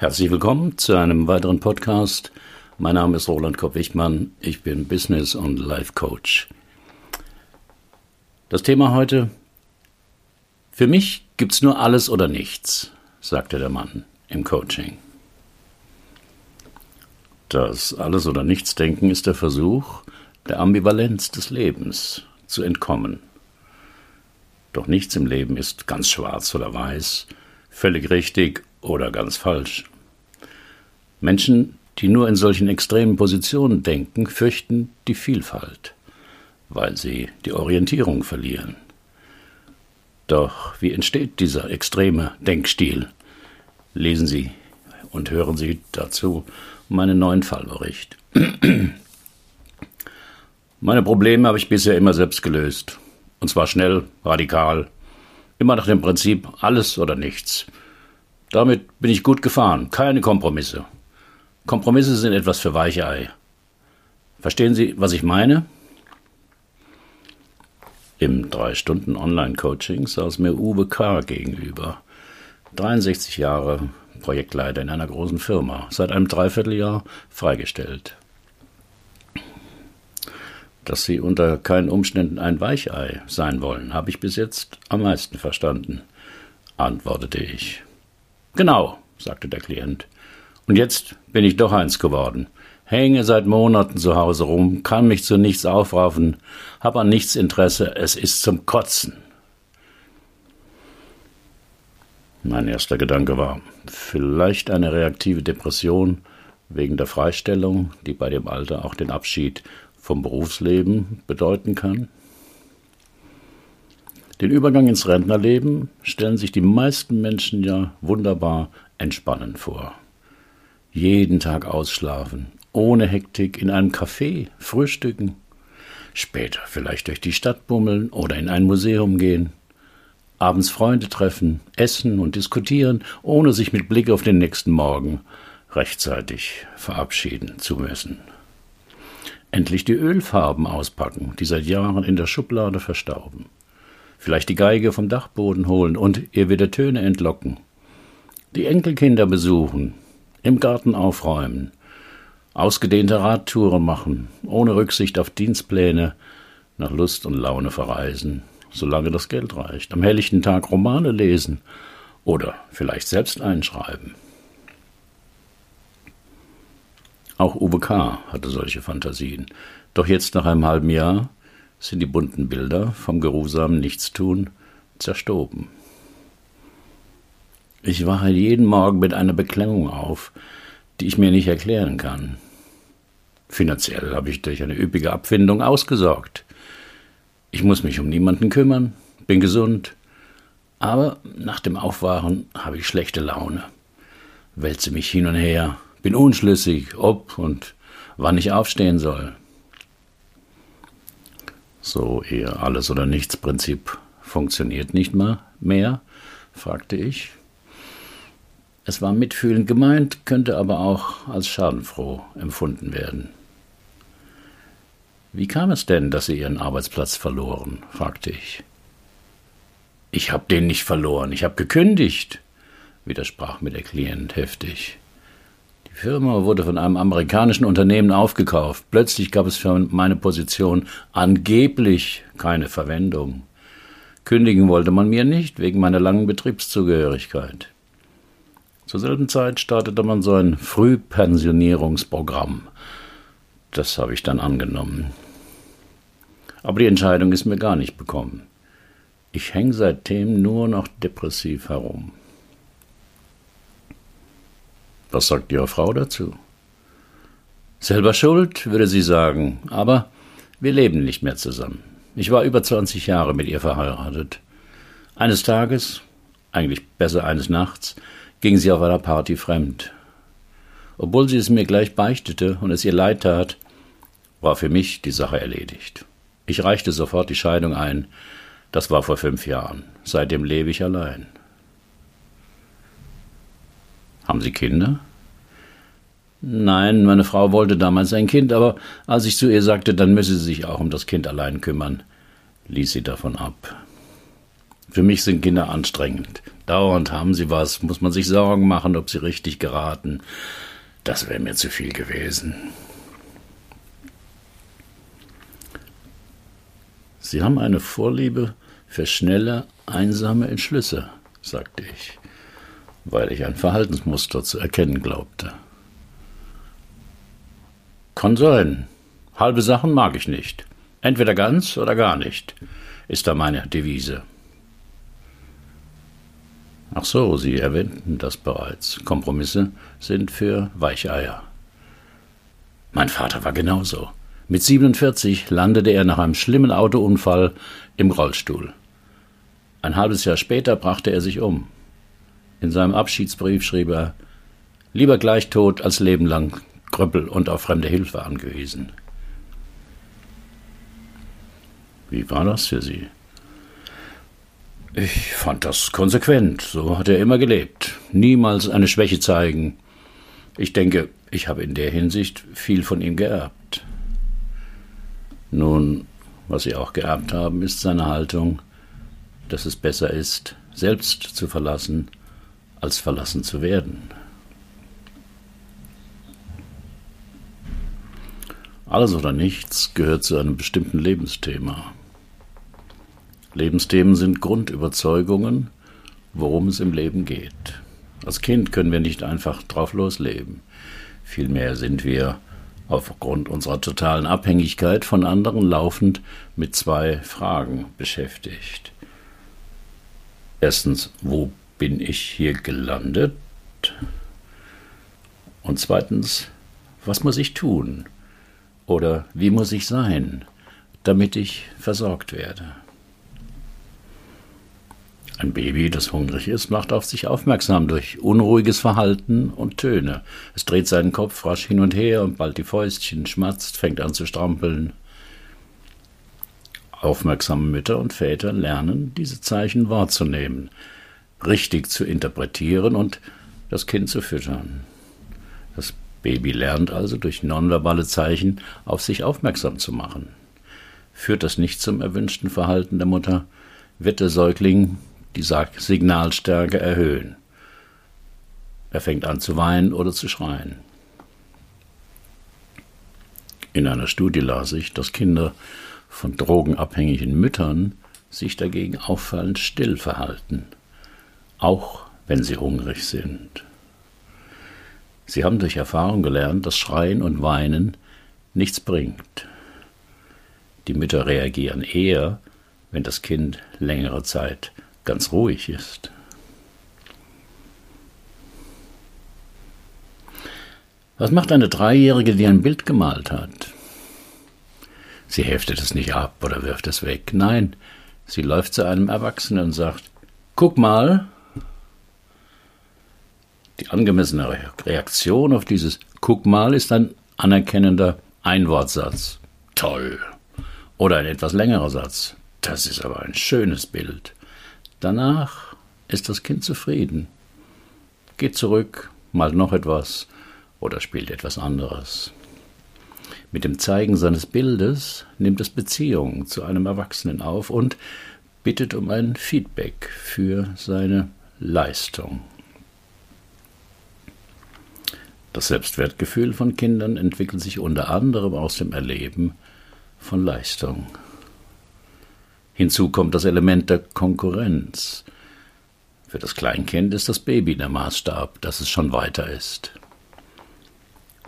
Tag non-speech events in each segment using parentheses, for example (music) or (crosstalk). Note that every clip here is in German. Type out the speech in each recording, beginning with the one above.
Herzlich willkommen zu einem weiteren Podcast. Mein Name ist Roland Kopp-Wichmann. Ich bin Business- und Life Coach. Das Thema heute: Für mich gibt's nur alles oder nichts, sagte der Mann im Coaching. Das Alles- oder Nichts-Denken ist der Versuch, der Ambivalenz des Lebens zu entkommen. Doch nichts im Leben ist ganz schwarz oder weiß, völlig richtig oder ganz falsch. Menschen, die nur in solchen extremen Positionen denken, fürchten die Vielfalt, weil sie die Orientierung verlieren. Doch wie entsteht dieser extreme Denkstil? Lesen Sie und hören Sie dazu meinen neuen Fallbericht. (clears throat) Meine Probleme habe ich bisher immer selbst gelöst. Und zwar schnell, radikal, immer nach dem Prinzip alles oder nichts. Damit bin ich gut gefahren, keine Kompromisse. Kompromisse sind etwas für Weichei. Verstehen Sie, was ich meine? Im drei Stunden Online-Coaching saß mir Uwe K. gegenüber. 63 Jahre, Projektleiter in einer großen Firma, seit einem Dreivierteljahr freigestellt. Dass Sie unter keinen Umständen ein Weichei sein wollen, habe ich bis jetzt am meisten verstanden, antwortete ich. Genau, sagte der Klient. Und jetzt bin ich doch eins geworden. Hänge seit Monaten zu Hause rum, kann mich zu nichts aufraffen, hab an nichts Interesse, es ist zum Kotzen. Mein erster Gedanke war, vielleicht eine reaktive Depression wegen der Freistellung, die bei dem Alter auch den Abschied vom Berufsleben bedeuten kann. Den Übergang ins Rentnerleben stellen sich die meisten Menschen ja wunderbar entspannend vor. Jeden Tag ausschlafen, ohne Hektik in einem Café frühstücken, später vielleicht durch die Stadt bummeln oder in ein Museum gehen, abends Freunde treffen, essen und diskutieren, ohne sich mit Blick auf den nächsten Morgen rechtzeitig verabschieden zu müssen. Endlich die Ölfarben auspacken, die seit Jahren in der Schublade verstauben. Vielleicht die Geige vom Dachboden holen und ihr wieder Töne entlocken. Die Enkelkinder besuchen, im Garten aufräumen, ausgedehnte Radtouren machen, ohne Rücksicht auf Dienstpläne, nach Lust und Laune verreisen, solange das Geld reicht, am helllichten Tag Romane lesen oder vielleicht selbst einschreiben. Auch Uwe K. hatte solche Fantasien. Doch jetzt nach einem halben Jahr sind die bunten Bilder vom geruhsamen Nichtstun zerstoben. Ich wache jeden Morgen mit einer Beklemmung auf, die ich mir nicht erklären kann. Finanziell habe ich durch eine üppige Abfindung ausgesorgt. Ich muss mich um niemanden kümmern, bin gesund, aber nach dem Aufwachen habe ich schlechte Laune, wälze mich hin und her, bin unschlüssig, ob und wann ich aufstehen soll. So ihr Alles- oder Nichts-Prinzip funktioniert nicht mal mehr? fragte ich. Es war mitfühlend gemeint, könnte aber auch als schadenfroh empfunden werden. Wie kam es denn, dass Sie Ihren Arbeitsplatz verloren? fragte ich. Ich hab den nicht verloren, ich hab gekündigt, widersprach mir der Klient heftig. Die Firma wurde von einem amerikanischen Unternehmen aufgekauft. Plötzlich gab es für meine Position angeblich keine Verwendung. Kündigen wollte man mir nicht, wegen meiner langen Betriebszugehörigkeit. Zur selben Zeit startete man so ein Frühpensionierungsprogramm. Das habe ich dann angenommen. Aber die Entscheidung ist mir gar nicht bekommen. Ich hänge seitdem nur noch depressiv herum. Was sagt Ihre Frau dazu? Selber schuld, würde sie sagen, aber wir leben nicht mehr zusammen. Ich war über 20 Jahre mit ihr verheiratet. Eines Tages, eigentlich besser eines Nachts, ging sie auf einer Party fremd. Obwohl sie es mir gleich beichtete und es ihr leid tat, war für mich die Sache erledigt. Ich reichte sofort die Scheidung ein. Das war vor fünf Jahren. Seitdem lebe ich allein. Haben Sie Kinder? Nein, meine Frau wollte damals ein Kind, aber als ich zu ihr sagte, dann müsse sie sich auch um das Kind allein kümmern, ließ sie davon ab. Für mich sind Kinder anstrengend. Dauernd haben sie was, muss man sich Sorgen machen, ob sie richtig geraten. Das wäre mir zu viel gewesen. Sie haben eine Vorliebe für schnelle, einsame Entschlüsse, sagte ich, weil ich ein Verhaltensmuster zu erkennen glaubte. Kann sein. Halbe Sachen mag ich nicht. Entweder ganz oder gar nicht, ist da meine Devise. Ach so, Sie erwähnten das bereits. Kompromisse sind für Weicheier. Mein Vater war genauso. Mit 47 landete er nach einem schlimmen Autounfall im Rollstuhl. Ein halbes Jahr später brachte er sich um. In seinem Abschiedsbrief schrieb er Lieber gleich tot als Leben lang Krüppel und auf fremde Hilfe angewiesen. Wie war das für Sie? Ich fand das konsequent, so hat er immer gelebt. Niemals eine Schwäche zeigen. Ich denke, ich habe in der Hinsicht viel von ihm geerbt. Nun, was Sie auch geerbt haben, ist seine Haltung, dass es besser ist, selbst zu verlassen, als verlassen zu werden. Alles oder nichts gehört zu einem bestimmten Lebensthema. Lebensthemen sind Grundüberzeugungen, worum es im Leben geht. Als Kind können wir nicht einfach drauf losleben. Vielmehr sind wir aufgrund unserer totalen Abhängigkeit von anderen laufend mit zwei Fragen beschäftigt. Erstens, wo bin ich hier gelandet? Und zweitens, was muss ich tun? Oder wie muss ich sein, damit ich versorgt werde? Ein Baby, das hungrig ist, macht auf sich aufmerksam durch unruhiges Verhalten und Töne. Es dreht seinen Kopf rasch hin und her und bald die Fäustchen, schmatzt, fängt an zu strampeln. Aufmerksame Mütter und Väter lernen, diese Zeichen wahrzunehmen, richtig zu interpretieren und das Kind zu füttern. Das Baby lernt also durch nonverbale Zeichen auf sich aufmerksam zu machen. Führt das nicht zum erwünschten Verhalten der Mutter, wird der Säugling die Signalstärke erhöhen. Er fängt an zu weinen oder zu schreien. In einer Studie las ich, dass Kinder von drogenabhängigen Müttern sich dagegen auffallend still verhalten, auch wenn sie hungrig sind. Sie haben durch Erfahrung gelernt, dass Schreien und Weinen nichts bringt. Die Mütter reagieren eher, wenn das Kind längere Zeit ganz ruhig ist. Was macht eine Dreijährige, die ein Bild gemalt hat? Sie heftet es nicht ab oder wirft es weg. Nein, sie läuft zu einem Erwachsenen und sagt, guck mal. Die angemessene Reaktion auf dieses Guck mal ist ein anerkennender Einwortsatz. Toll. Oder ein etwas längerer Satz. Das ist aber ein schönes Bild. Danach ist das Kind zufrieden, geht zurück, malt noch etwas oder spielt etwas anderes. Mit dem Zeigen seines Bildes nimmt es Beziehung zu einem Erwachsenen auf und bittet um ein Feedback für seine Leistung. Das Selbstwertgefühl von Kindern entwickelt sich unter anderem aus dem Erleben von Leistung. Hinzu kommt das Element der Konkurrenz. Für das Kleinkind ist das Baby der Maßstab, dass es schon weiter ist.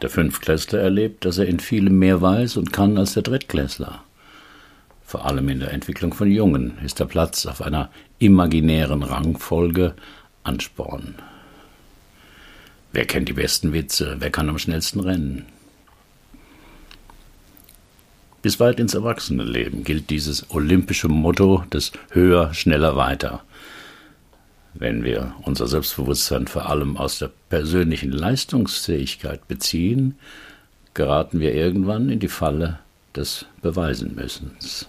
Der Fünftklässler erlebt, dass er in vielem mehr weiß und kann als der Drittklässler. Vor allem in der Entwicklung von Jungen ist der Platz auf einer imaginären Rangfolge Ansporn. Wer kennt die besten Witze? Wer kann am schnellsten rennen? Bis weit ins Erwachsenenleben gilt dieses olympische Motto des Höher, schneller, weiter. Wenn wir unser Selbstbewusstsein vor allem aus der persönlichen Leistungsfähigkeit beziehen, geraten wir irgendwann in die Falle des Beweisenmüssens.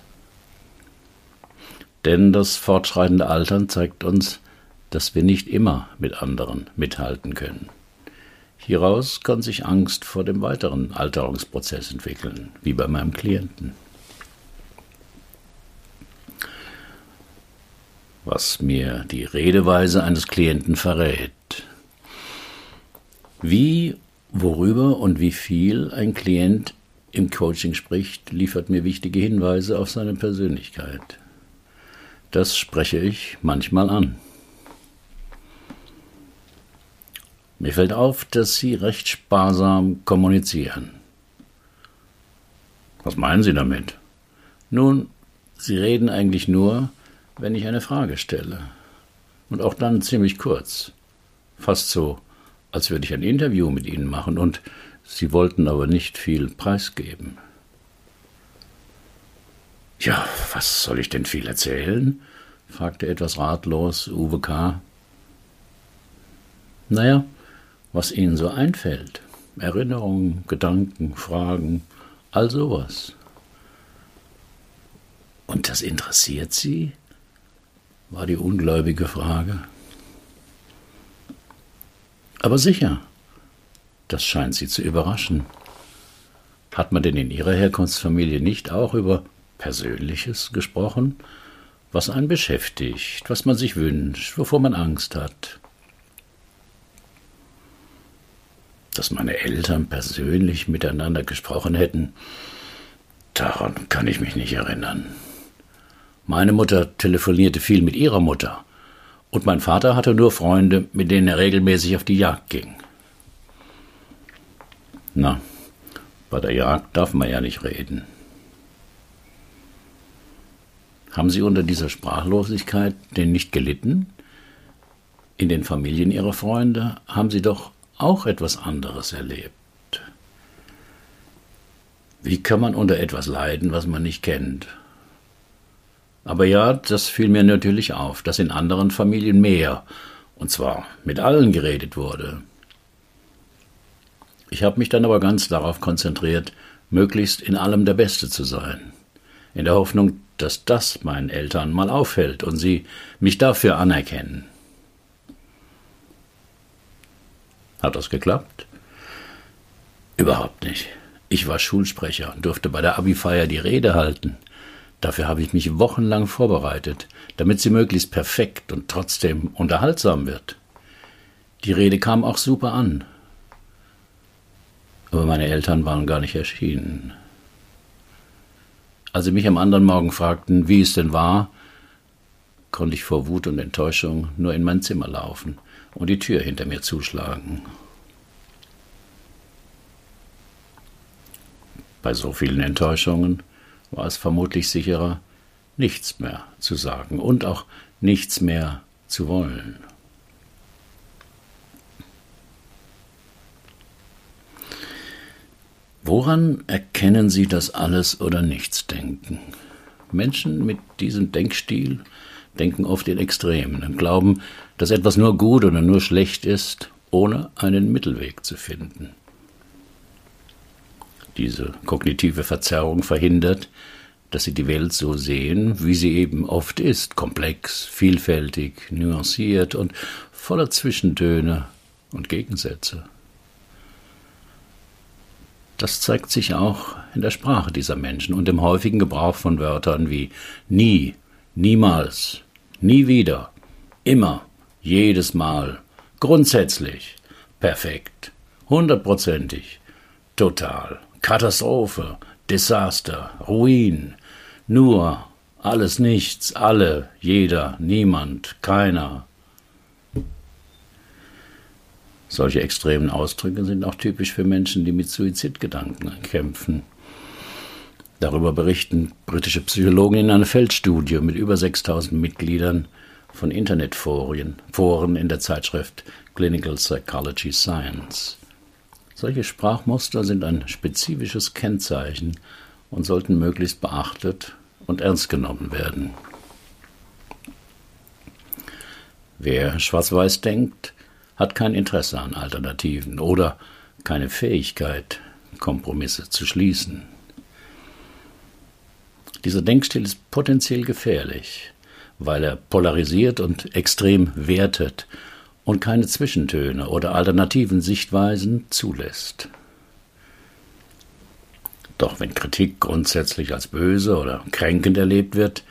Denn das fortschreitende Altern zeigt uns, dass wir nicht immer mit anderen mithalten können. Hieraus kann sich Angst vor dem weiteren Alterungsprozess entwickeln, wie bei meinem Klienten. was mir die Redeweise eines Klienten verrät. Wie, worüber und wie viel ein Klient im Coaching spricht, liefert mir wichtige Hinweise auf seine Persönlichkeit. Das spreche ich manchmal an. Mir fällt auf, dass Sie recht sparsam kommunizieren. Was meinen Sie damit? Nun, Sie reden eigentlich nur, wenn ich eine Frage stelle. Und auch dann ziemlich kurz. Fast so, als würde ich ein Interview mit Ihnen machen, und Sie wollten aber nicht viel preisgeben. Ja, was soll ich denn viel erzählen? fragte etwas ratlos Uwe K. Naja, was Ihnen so einfällt. Erinnerungen, Gedanken, Fragen, all sowas. Und das interessiert Sie? war die ungläubige Frage. Aber sicher, das scheint Sie zu überraschen. Hat man denn in Ihrer Herkunftsfamilie nicht auch über Persönliches gesprochen? Was einen beschäftigt, was man sich wünscht, wovor man Angst hat? Dass meine Eltern persönlich miteinander gesprochen hätten, daran kann ich mich nicht erinnern. Meine Mutter telefonierte viel mit ihrer Mutter. Und mein Vater hatte nur Freunde, mit denen er regelmäßig auf die Jagd ging. Na, bei der Jagd darf man ja nicht reden. Haben Sie unter dieser Sprachlosigkeit denn nicht gelitten? In den Familien Ihrer Freunde haben Sie doch auch etwas anderes erlebt. Wie kann man unter etwas leiden, was man nicht kennt? Aber ja, das fiel mir natürlich auf, dass in anderen Familien mehr, und zwar mit allen geredet wurde. Ich habe mich dann aber ganz darauf konzentriert, möglichst in allem der Beste zu sein, in der Hoffnung, dass das meinen Eltern mal auffällt und sie mich dafür anerkennen. Hat das geklappt? Überhaupt nicht. Ich war Schulsprecher und durfte bei der Abi-Feier die Rede halten. Dafür habe ich mich wochenlang vorbereitet, damit sie möglichst perfekt und trotzdem unterhaltsam wird. Die Rede kam auch super an. Aber meine Eltern waren gar nicht erschienen. Als sie mich am anderen Morgen fragten, wie es denn war, konnte ich vor Wut und Enttäuschung nur in mein Zimmer laufen und die Tür hinter mir zuschlagen. Bei so vielen Enttäuschungen war es vermutlich sicherer, nichts mehr zu sagen und auch nichts mehr zu wollen. Woran erkennen Sie das alles oder nichts denken? Menschen mit diesem Denkstil denken oft in Extremen und glauben, dass etwas nur gut oder nur schlecht ist, ohne einen Mittelweg zu finden. Diese kognitive Verzerrung verhindert, dass sie die Welt so sehen, wie sie eben oft ist, komplex, vielfältig, nuanciert und voller Zwischentöne und Gegensätze. Das zeigt sich auch in der Sprache dieser Menschen und im häufigen Gebrauch von Wörtern wie nie, niemals, nie wieder, immer, jedes Mal, grundsätzlich, perfekt, hundertprozentig, total. Katastrophe, Desaster, Ruin, nur, alles nichts, alle, jeder, niemand, keiner. Solche extremen Ausdrücke sind auch typisch für Menschen, die mit Suizidgedanken kämpfen. Darüber berichten britische Psychologen in einer Feldstudie mit über 6000 Mitgliedern von Internetforen Foren in der Zeitschrift Clinical Psychology Science. Solche Sprachmuster sind ein spezifisches Kennzeichen und sollten möglichst beachtet und ernst genommen werden. Wer schwarz-weiß denkt, hat kein Interesse an Alternativen oder keine Fähigkeit, Kompromisse zu schließen. Dieser Denkstil ist potenziell gefährlich, weil er polarisiert und extrem wertet und keine Zwischentöne oder alternativen Sichtweisen zulässt. Doch wenn Kritik grundsätzlich als böse oder kränkend erlebt wird,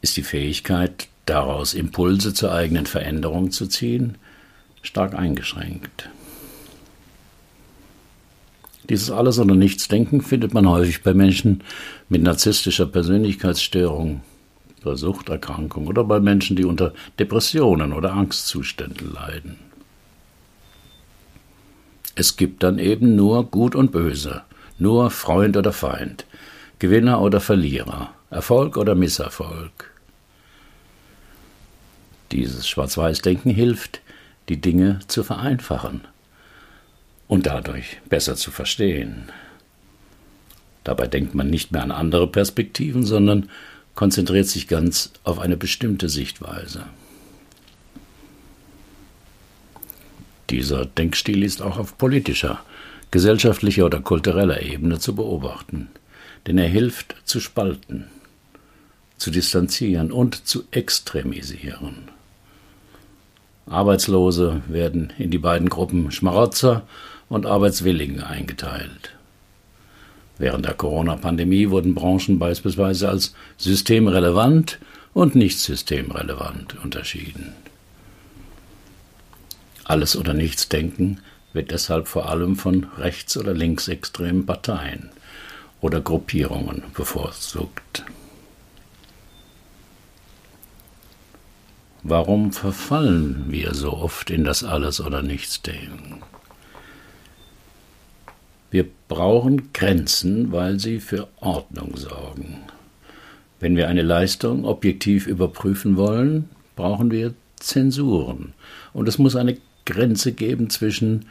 ist die Fähigkeit, daraus Impulse zur eigenen Veränderung zu ziehen, stark eingeschränkt. Dieses Alles- oder Nichts-Denken findet man häufig bei Menschen mit narzisstischer Persönlichkeitsstörung, bei Suchterkrankung oder bei Menschen, die unter Depressionen oder Angstzuständen leiden. Es gibt dann eben nur Gut und Böse, nur Freund oder Feind, Gewinner oder Verlierer, Erfolg oder Misserfolg. Dieses Schwarz-Weiß-Denken hilft, die Dinge zu vereinfachen und dadurch besser zu verstehen. Dabei denkt man nicht mehr an andere Perspektiven, sondern konzentriert sich ganz auf eine bestimmte Sichtweise. Dieser Denkstil ist auch auf politischer, gesellschaftlicher oder kultureller Ebene zu beobachten, denn er hilft zu spalten, zu distanzieren und zu extremisieren. Arbeitslose werden in die beiden Gruppen Schmarotzer und Arbeitswilligen eingeteilt. Während der Corona-Pandemie wurden Branchen beispielsweise als systemrelevant und nicht systemrelevant unterschieden. Alles oder nichts denken wird deshalb vor allem von rechts- oder linksextremen Parteien oder Gruppierungen bevorzugt. Warum verfallen wir so oft in das Alles oder Nichts denken? Wir brauchen Grenzen, weil sie für Ordnung sorgen. Wenn wir eine Leistung objektiv überprüfen wollen, brauchen wir Zensuren. Und es muss eine Grenze geben zwischen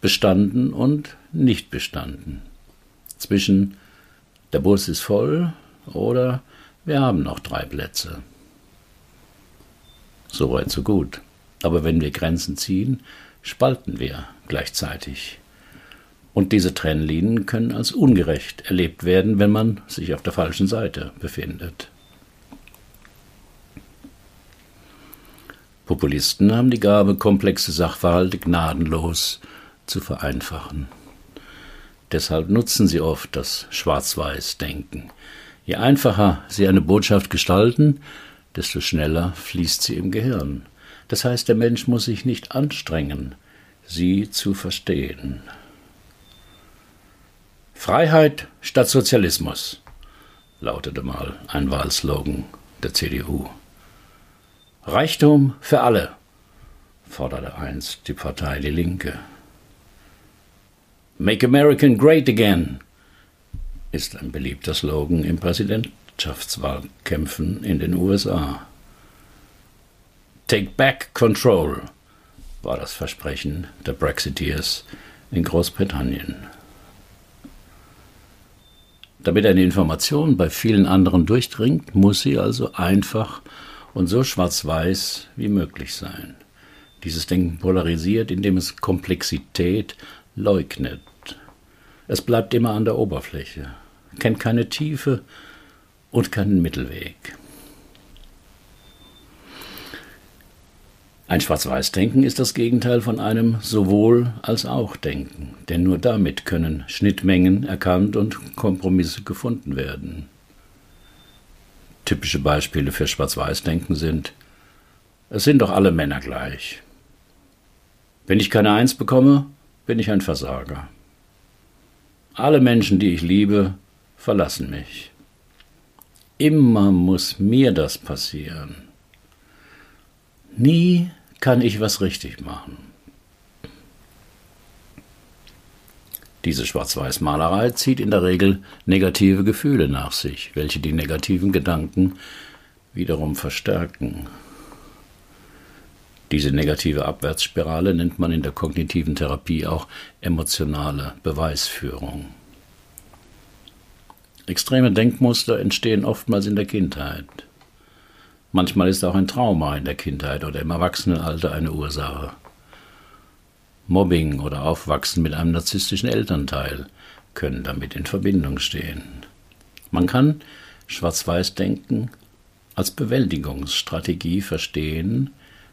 bestanden und nicht bestanden. Zwischen der Bus ist voll oder wir haben noch drei Plätze. Soweit so gut. Aber wenn wir Grenzen ziehen, spalten wir gleichzeitig. Und diese Trennlinien können als ungerecht erlebt werden, wenn man sich auf der falschen Seite befindet. Populisten haben die Gabe, komplexe Sachverhalte gnadenlos zu vereinfachen. Deshalb nutzen sie oft das Schwarz-Weiß-Denken. Je einfacher sie eine Botschaft gestalten, desto schneller fließt sie im Gehirn. Das heißt, der Mensch muss sich nicht anstrengen, sie zu verstehen. Freiheit statt Sozialismus lautete mal ein Wahlslogan der CDU. Reichtum für alle, forderte einst die Partei Die Linke. Make American Great Again ist ein beliebter Slogan im Präsidentschaftswahlkämpfen in den USA. Take Back Control war das Versprechen der Brexiteers in Großbritannien. Damit eine Information bei vielen anderen durchdringt, muss sie also einfach und so schwarz-weiß wie möglich sein. Dieses Denken polarisiert, indem es Komplexität leugnet. Es bleibt immer an der Oberfläche, kennt keine Tiefe und keinen Mittelweg. Ein Schwarz-Weiß-Denken ist das Gegenteil von einem sowohl als auch Denken, denn nur damit können Schnittmengen erkannt und Kompromisse gefunden werden. Typische Beispiele für Schwarz-Weiß-Denken sind, es sind doch alle Männer gleich. Wenn ich keine Eins bekomme, bin ich ein Versager. Alle Menschen, die ich liebe, verlassen mich. Immer muss mir das passieren. Nie kann ich was richtig machen. Diese Schwarz-Weiß-Malerei zieht in der Regel negative Gefühle nach sich, welche die negativen Gedanken wiederum verstärken. Diese negative Abwärtsspirale nennt man in der kognitiven Therapie auch emotionale Beweisführung. Extreme Denkmuster entstehen oftmals in der Kindheit. Manchmal ist auch ein Trauma in der Kindheit oder im Erwachsenenalter eine Ursache. Mobbing oder Aufwachsen mit einem narzisstischen Elternteil können damit in Verbindung stehen. Man kann Schwarz-Weiß-Denken als Bewältigungsstrategie verstehen,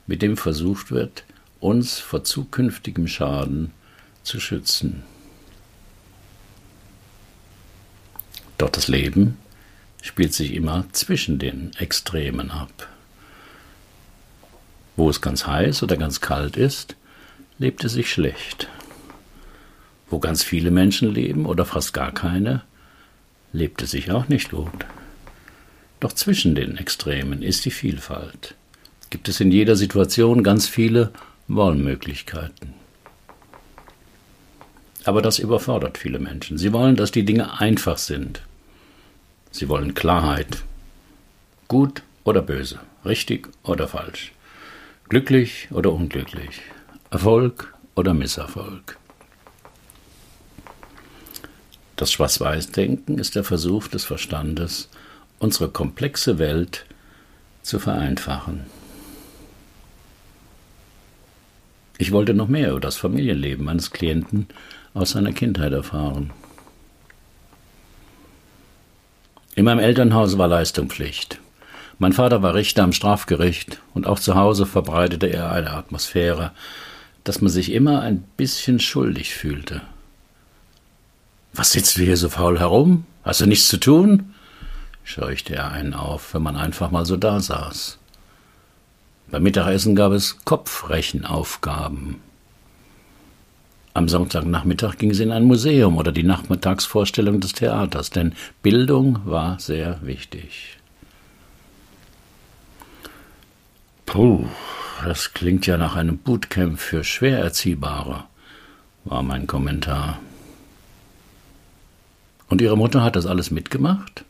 mit dem versucht wird, uns vor zukünftigem Schaden zu schützen. Doch das Leben spielt sich immer zwischen den Extremen ab. Wo es ganz heiß oder ganz kalt ist, lebt es sich schlecht. Wo ganz viele Menschen leben oder fast gar keine, lebt es sich auch nicht gut. Doch zwischen den Extremen ist die Vielfalt. Gibt es in jeder Situation ganz viele Wahlmöglichkeiten. Aber das überfordert viele Menschen. Sie wollen, dass die Dinge einfach sind. Sie wollen Klarheit. Gut oder böse, richtig oder falsch, glücklich oder unglücklich, Erfolg oder Misserfolg. Das Schwarz-Weiß-Denken ist der Versuch des Verstandes, unsere komplexe Welt zu vereinfachen. Ich wollte noch mehr über das Familienleben meines Klienten aus seiner Kindheit erfahren. In meinem Elternhaus war Leistungspflicht. Mein Vater war Richter am Strafgericht und auch zu Hause verbreitete er eine Atmosphäre, dass man sich immer ein bisschen schuldig fühlte. Was sitzt du hier so faul herum? Hast du nichts zu tun? scheuchte er einen auf, wenn man einfach mal so da saß. Beim Mittagessen gab es Kopfrechenaufgaben. Am Sonntagnachmittag ging sie in ein Museum oder die Nachmittagsvorstellung des Theaters, denn Bildung war sehr wichtig. Puh, das klingt ja nach einem Bootcamp für Schwererziehbare, war mein Kommentar. Und Ihre Mutter hat das alles mitgemacht?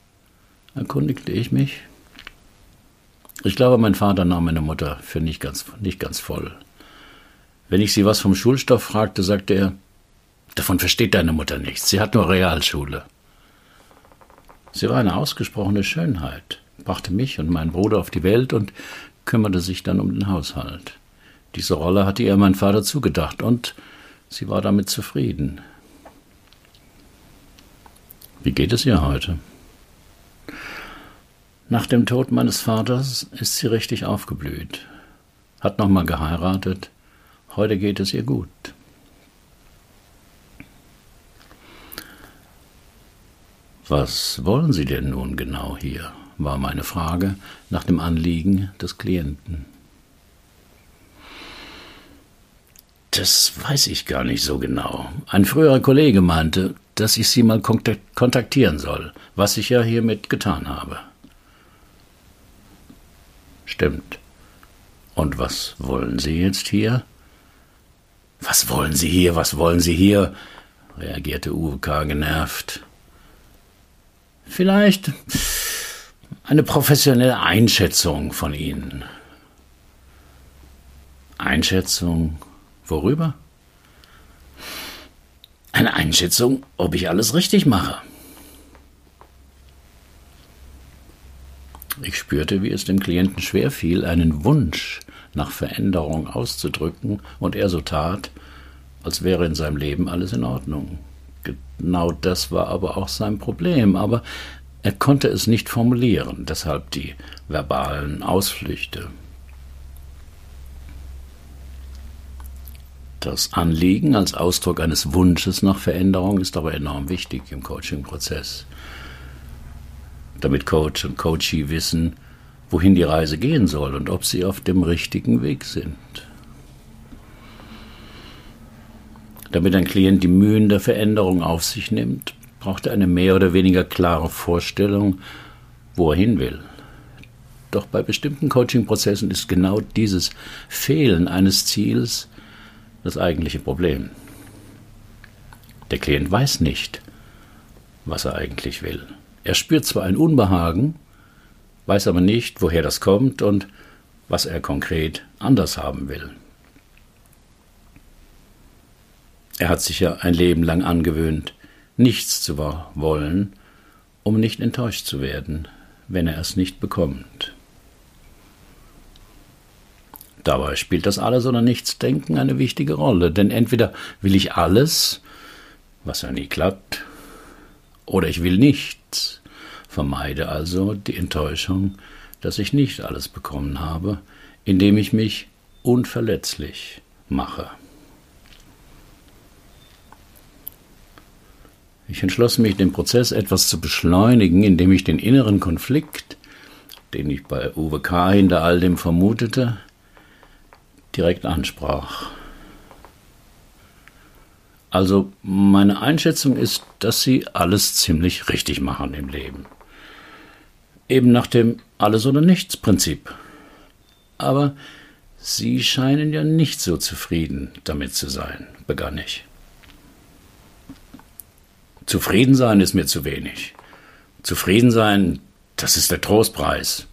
erkundigte ich mich. Ich glaube, mein Vater nahm meine Mutter für nicht ganz, nicht ganz voll. Wenn ich sie was vom Schulstoff fragte, sagte er, davon versteht deine Mutter nichts, sie hat nur Realschule. Sie war eine ausgesprochene Schönheit, brachte mich und meinen Bruder auf die Welt und kümmerte sich dann um den Haushalt. Diese Rolle hatte ihr mein Vater zugedacht und sie war damit zufrieden. Wie geht es ihr heute? Nach dem Tod meines Vaters ist sie richtig aufgeblüht, hat nochmal geheiratet, heute geht es ihr gut. Was wollen Sie denn nun genau hier? war meine Frage nach dem Anliegen des Klienten. Das weiß ich gar nicht so genau. Ein früherer Kollege meinte, dass ich Sie mal kontaktieren soll, was ich ja hiermit getan habe. Stimmt. Und was wollen Sie jetzt hier? Was wollen Sie hier? Was wollen Sie hier? reagierte Uwe K. genervt. Vielleicht eine professionelle Einschätzung von Ihnen. Einschätzung worüber? Eine Einschätzung, ob ich alles richtig mache. Ich spürte, wie es dem Klienten schwer fiel, einen Wunsch nach Veränderung auszudrücken, und er so tat, als wäre in seinem Leben alles in Ordnung. Genau das war aber auch sein Problem, aber er konnte es nicht formulieren, deshalb die verbalen Ausflüchte. Das Anliegen als Ausdruck eines Wunsches nach Veränderung ist aber enorm wichtig im Coaching-Prozess damit Coach und Coachee wissen, wohin die Reise gehen soll und ob sie auf dem richtigen Weg sind. Damit ein Klient die Mühen der Veränderung auf sich nimmt, braucht er eine mehr oder weniger klare Vorstellung, wo er hin will. Doch bei bestimmten Coaching-Prozessen ist genau dieses Fehlen eines Ziels das eigentliche Problem. Der Klient weiß nicht, was er eigentlich will. Er spürt zwar ein Unbehagen, weiß aber nicht, woher das kommt und was er konkret anders haben will. Er hat sich ja ein Leben lang angewöhnt, nichts zu wollen, um nicht enttäuscht zu werden, wenn er es nicht bekommt. Dabei spielt das Alles- oder Nichts-Denken eine wichtige Rolle, denn entweder will ich alles, was ja nie klappt, oder ich will nichts, vermeide also die Enttäuschung, dass ich nicht alles bekommen habe, indem ich mich unverletzlich mache. Ich entschloss mich, den Prozess etwas zu beschleunigen, indem ich den inneren Konflikt, den ich bei Uwe K. hinter all dem vermutete, direkt ansprach. Also meine Einschätzung ist, dass Sie alles ziemlich richtig machen im Leben. Eben nach dem Alles oder Nichts Prinzip. Aber Sie scheinen ja nicht so zufrieden damit zu sein, begann ich. Zufrieden sein ist mir zu wenig. Zufrieden sein, das ist der Trostpreis.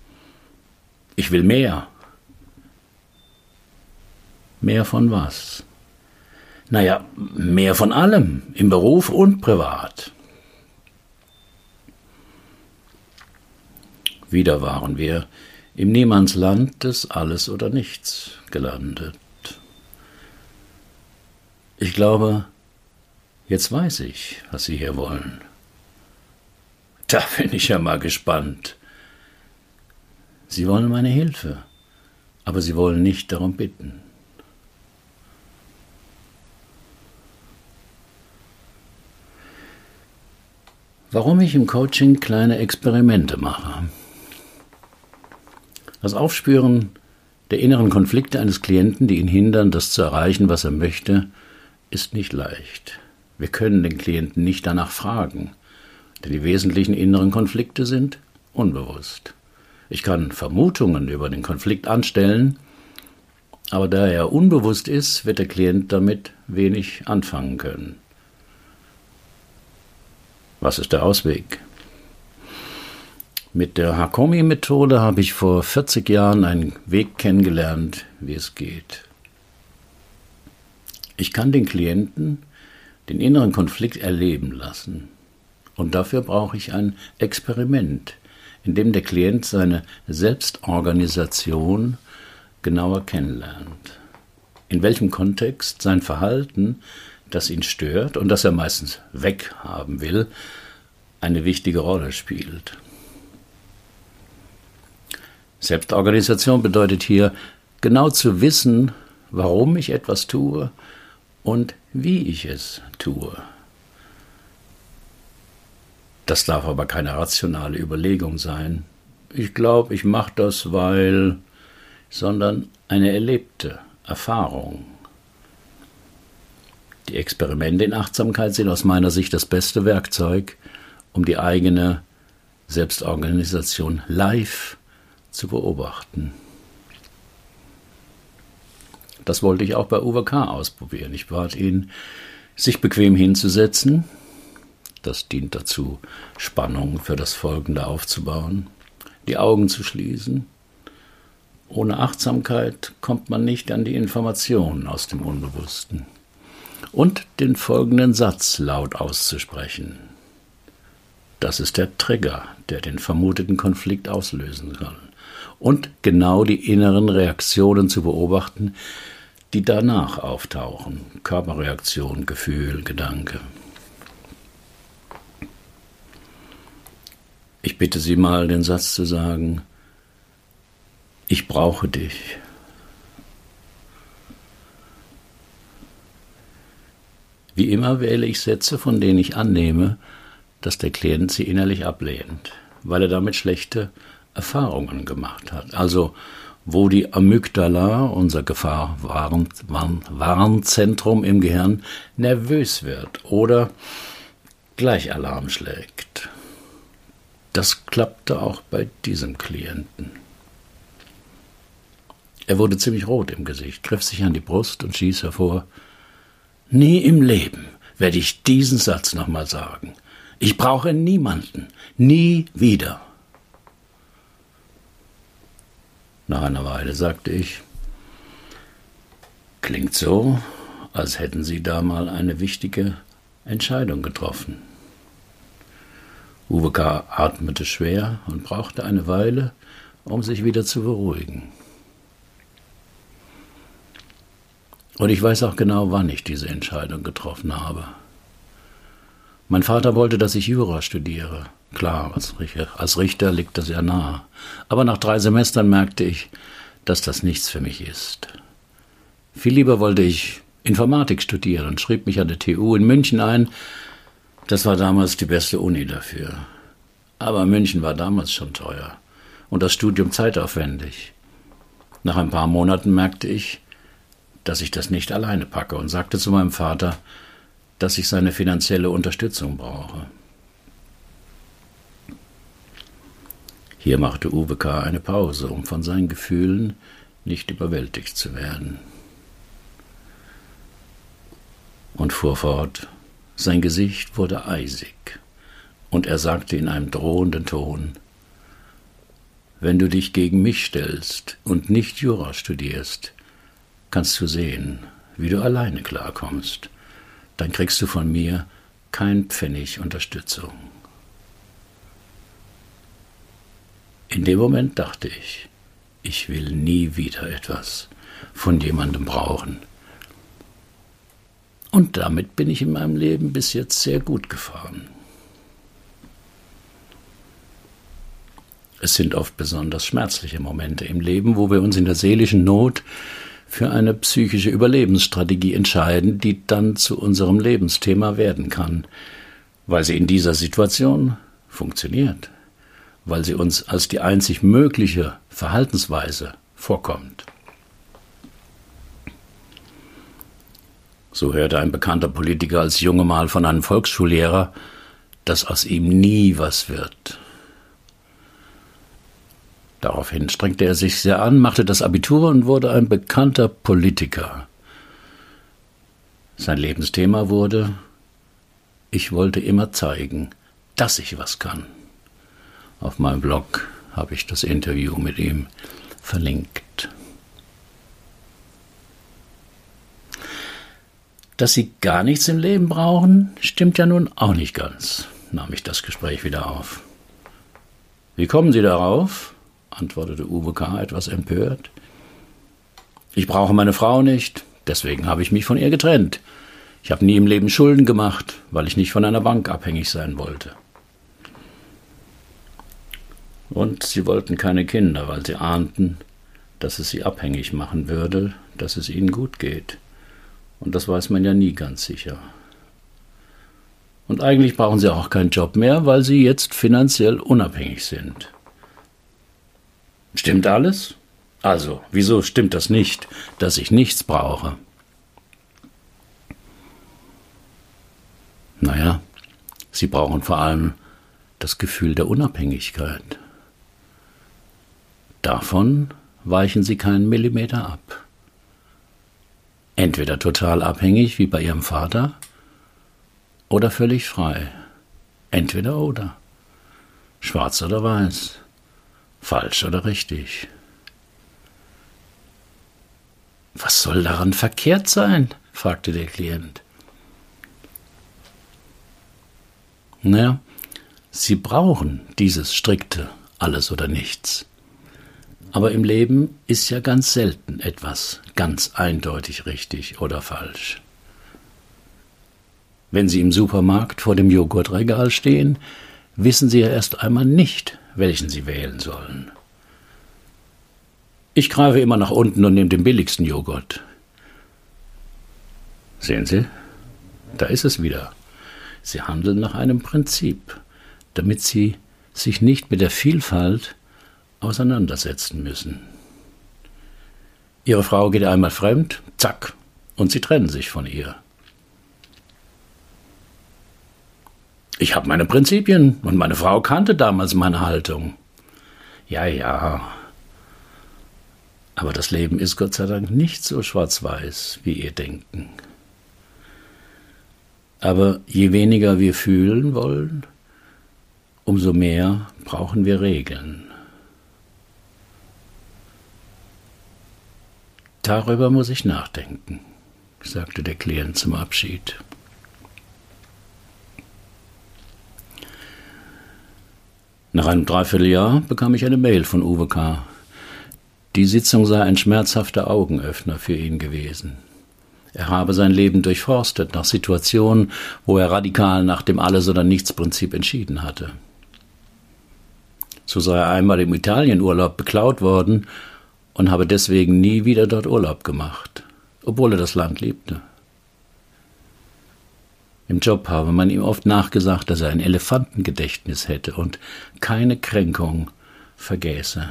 Ich will mehr. Mehr von was? Naja, mehr von allem, im Beruf und privat. Wieder waren wir im Niemandsland des Alles oder Nichts gelandet. Ich glaube, jetzt weiß ich, was Sie hier wollen. Da bin ich ja mal gespannt. Sie wollen meine Hilfe, aber Sie wollen nicht darum bitten. Warum ich im Coaching kleine Experimente mache. Das Aufspüren der inneren Konflikte eines Klienten, die ihn hindern, das zu erreichen, was er möchte, ist nicht leicht. Wir können den Klienten nicht danach fragen, denn die wesentlichen inneren Konflikte sind unbewusst. Ich kann Vermutungen über den Konflikt anstellen, aber da er unbewusst ist, wird der Klient damit wenig anfangen können. Was ist der Ausweg? Mit der Hakomi-Methode habe ich vor 40 Jahren einen Weg kennengelernt, wie es geht. Ich kann den Klienten den inneren Konflikt erleben lassen. Und dafür brauche ich ein Experiment, in dem der Klient seine Selbstorganisation genauer kennenlernt. In welchem Kontext sein Verhalten das ihn stört und das er meistens weghaben will, eine wichtige Rolle spielt. Selbstorganisation bedeutet hier genau zu wissen, warum ich etwas tue und wie ich es tue. Das darf aber keine rationale Überlegung sein. Ich glaube, ich mache das, weil, sondern eine erlebte Erfahrung. Die Experimente in Achtsamkeit sind aus meiner Sicht das beste Werkzeug, um die eigene Selbstorganisation live zu beobachten. Das wollte ich auch bei Uwe K. ausprobieren. Ich bat ihn, sich bequem hinzusetzen. Das dient dazu, Spannung für das Folgende aufzubauen, die Augen zu schließen. Ohne Achtsamkeit kommt man nicht an die Informationen aus dem Unbewussten und den folgenden Satz laut auszusprechen. Das ist der Trigger, der den vermuteten Konflikt auslösen kann. Und genau die inneren Reaktionen zu beobachten, die danach auftauchen. Körperreaktion, Gefühl, Gedanke. Ich bitte Sie mal, den Satz zu sagen, ich brauche dich. Wie immer wähle ich Sätze, von denen ich annehme, dass der Klient sie innerlich ablehnt, weil er damit schlechte Erfahrungen gemacht hat. Also wo die Amygdala, unser Gefahrwarnzentrum im Gehirn, nervös wird oder gleich Alarm schlägt. Das klappte auch bei diesem Klienten. Er wurde ziemlich rot im Gesicht, griff sich an die Brust und stieß hervor Nie im Leben werde ich diesen Satz nochmal sagen. Ich brauche niemanden, nie wieder. Nach einer Weile sagte ich, klingt so, als hätten Sie da mal eine wichtige Entscheidung getroffen. Uwe K. atmete schwer und brauchte eine Weile, um sich wieder zu beruhigen. Und ich weiß auch genau, wann ich diese Entscheidung getroffen habe. Mein Vater wollte, dass ich Jura studiere. Klar, als Richter, als Richter liegt das ja nahe. Aber nach drei Semestern merkte ich, dass das nichts für mich ist. Viel lieber wollte ich Informatik studieren und schrieb mich an der TU in München ein. Das war damals die beste Uni dafür. Aber München war damals schon teuer und das Studium zeitaufwendig. Nach ein paar Monaten merkte ich, dass ich das nicht alleine packe und sagte zu meinem Vater, dass ich seine finanzielle Unterstützung brauche. Hier machte Uwe K. eine Pause, um von seinen Gefühlen nicht überwältigt zu werden. Und fuhr fort, sein Gesicht wurde eisig, und er sagte in einem drohenden Ton Wenn du dich gegen mich stellst und nicht Jura studierst, kannst du sehen, wie du alleine klarkommst. Dann kriegst du von mir kein Pfennig Unterstützung. In dem Moment dachte ich, ich will nie wieder etwas von jemandem brauchen. Und damit bin ich in meinem Leben bis jetzt sehr gut gefahren. Es sind oft besonders schmerzliche Momente im Leben, wo wir uns in der seelischen Not für eine psychische Überlebensstrategie entscheiden, die dann zu unserem Lebensthema werden kann, weil sie in dieser Situation funktioniert, weil sie uns als die einzig mögliche Verhaltensweise vorkommt. So hörte ein bekannter Politiker als Junge mal von einem Volksschullehrer, dass aus ihm nie was wird. Daraufhin strengte er sich sehr an, machte das Abitur und wurde ein bekannter Politiker. Sein Lebensthema wurde Ich wollte immer zeigen, dass ich was kann. Auf meinem Blog habe ich das Interview mit ihm verlinkt. Dass Sie gar nichts im Leben brauchen, stimmt ja nun auch nicht ganz, nahm ich das Gespräch wieder auf. Wie kommen Sie darauf? Antwortete Uwe K. etwas empört. Ich brauche meine Frau nicht, deswegen habe ich mich von ihr getrennt. Ich habe nie im Leben Schulden gemacht, weil ich nicht von einer Bank abhängig sein wollte. Und sie wollten keine Kinder, weil sie ahnten, dass es sie abhängig machen würde, dass es ihnen gut geht. Und das weiß man ja nie ganz sicher. Und eigentlich brauchen sie auch keinen Job mehr, weil sie jetzt finanziell unabhängig sind. Stimmt alles? Also, wieso stimmt das nicht, dass ich nichts brauche? Naja, Sie brauchen vor allem das Gefühl der Unabhängigkeit. Davon weichen Sie keinen Millimeter ab. Entweder total abhängig wie bei Ihrem Vater oder völlig frei. Entweder oder. Schwarz oder weiß. Falsch oder richtig? Was soll daran verkehrt sein? fragte der Klient. Naja, Sie brauchen dieses strikte alles oder nichts. Aber im Leben ist ja ganz selten etwas ganz eindeutig richtig oder falsch. Wenn Sie im Supermarkt vor dem Joghurtregal stehen, wissen Sie ja erst einmal nicht, welchen Sie wählen sollen. Ich greife immer nach unten und nehme den billigsten Joghurt. Sehen Sie, da ist es wieder. Sie handeln nach einem Prinzip, damit Sie sich nicht mit der Vielfalt auseinandersetzen müssen. Ihre Frau geht einmal fremd, zack, und Sie trennen sich von ihr. Ich habe meine Prinzipien und meine Frau kannte damals meine Haltung. Ja, ja. Aber das Leben ist Gott sei Dank nicht so schwarz-weiß, wie ihr denken. Aber je weniger wir fühlen wollen, umso mehr brauchen wir Regeln. Darüber muss ich nachdenken, sagte der Klient zum Abschied. Nach einem Dreivierteljahr bekam ich eine Mail von Uwe K. Die Sitzung sei ein schmerzhafter Augenöffner für ihn gewesen. Er habe sein Leben durchforstet nach Situationen, wo er radikal nach dem Alles- oder Nichts-Prinzip entschieden hatte. So sei er einmal im Italienurlaub beklaut worden und habe deswegen nie wieder dort Urlaub gemacht, obwohl er das Land liebte. Im Job habe man ihm oft nachgesagt, dass er ein Elefantengedächtnis hätte und keine Kränkung vergäße.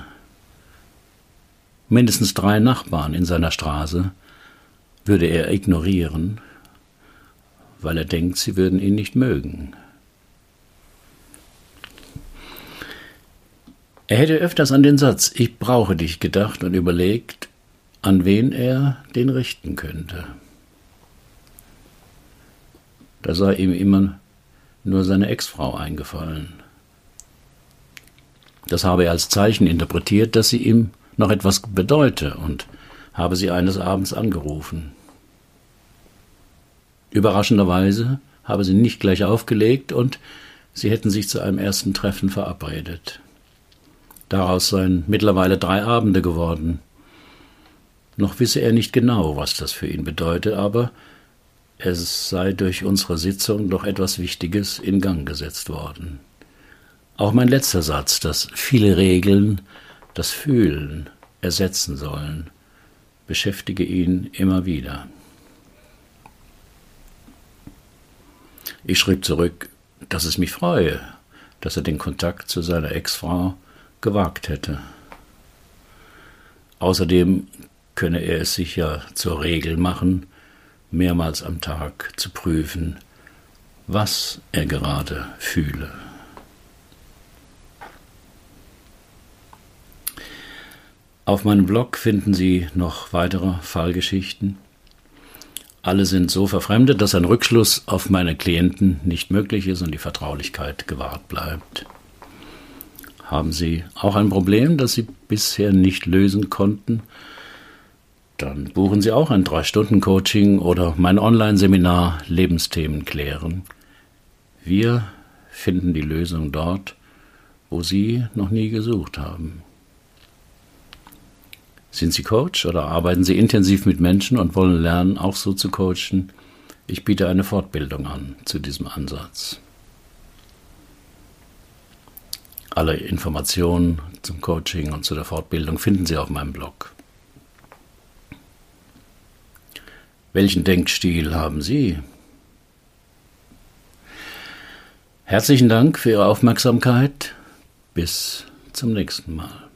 Mindestens drei Nachbarn in seiner Straße würde er ignorieren, weil er denkt, sie würden ihn nicht mögen. Er hätte öfters an den Satz Ich brauche dich gedacht und überlegt, an wen er den richten könnte. Da sei ihm immer nur seine Ex-Frau eingefallen. Das habe er als Zeichen interpretiert, dass sie ihm noch etwas bedeute und habe sie eines Abends angerufen. Überraschenderweise habe sie nicht gleich aufgelegt und sie hätten sich zu einem ersten Treffen verabredet. Daraus seien mittlerweile drei Abende geworden. Noch wisse er nicht genau, was das für ihn bedeute, aber es sei durch unsere Sitzung doch etwas Wichtiges in Gang gesetzt worden. Auch mein letzter Satz, dass viele Regeln das Fühlen ersetzen sollen, beschäftige ihn immer wieder. Ich schrieb zurück, dass es mich freue, dass er den Kontakt zu seiner Ex-Frau gewagt hätte. Außerdem könne er es sich ja zur Regel machen, mehrmals am Tag zu prüfen, was er gerade fühle. Auf meinem Blog finden Sie noch weitere Fallgeschichten. Alle sind so verfremdet, dass ein Rückschluss auf meine Klienten nicht möglich ist und die Vertraulichkeit gewahrt bleibt. Haben Sie auch ein Problem, das Sie bisher nicht lösen konnten? Dann buchen Sie auch ein 3-Stunden-Coaching oder mein Online-Seminar Lebensthemen klären. Wir finden die Lösung dort, wo Sie noch nie gesucht haben. Sind Sie Coach oder arbeiten Sie intensiv mit Menschen und wollen lernen, auch so zu coachen? Ich biete eine Fortbildung an zu diesem Ansatz. Alle Informationen zum Coaching und zu der Fortbildung finden Sie auf meinem Blog. Welchen Denkstil haben Sie? Herzlichen Dank für Ihre Aufmerksamkeit. Bis zum nächsten Mal.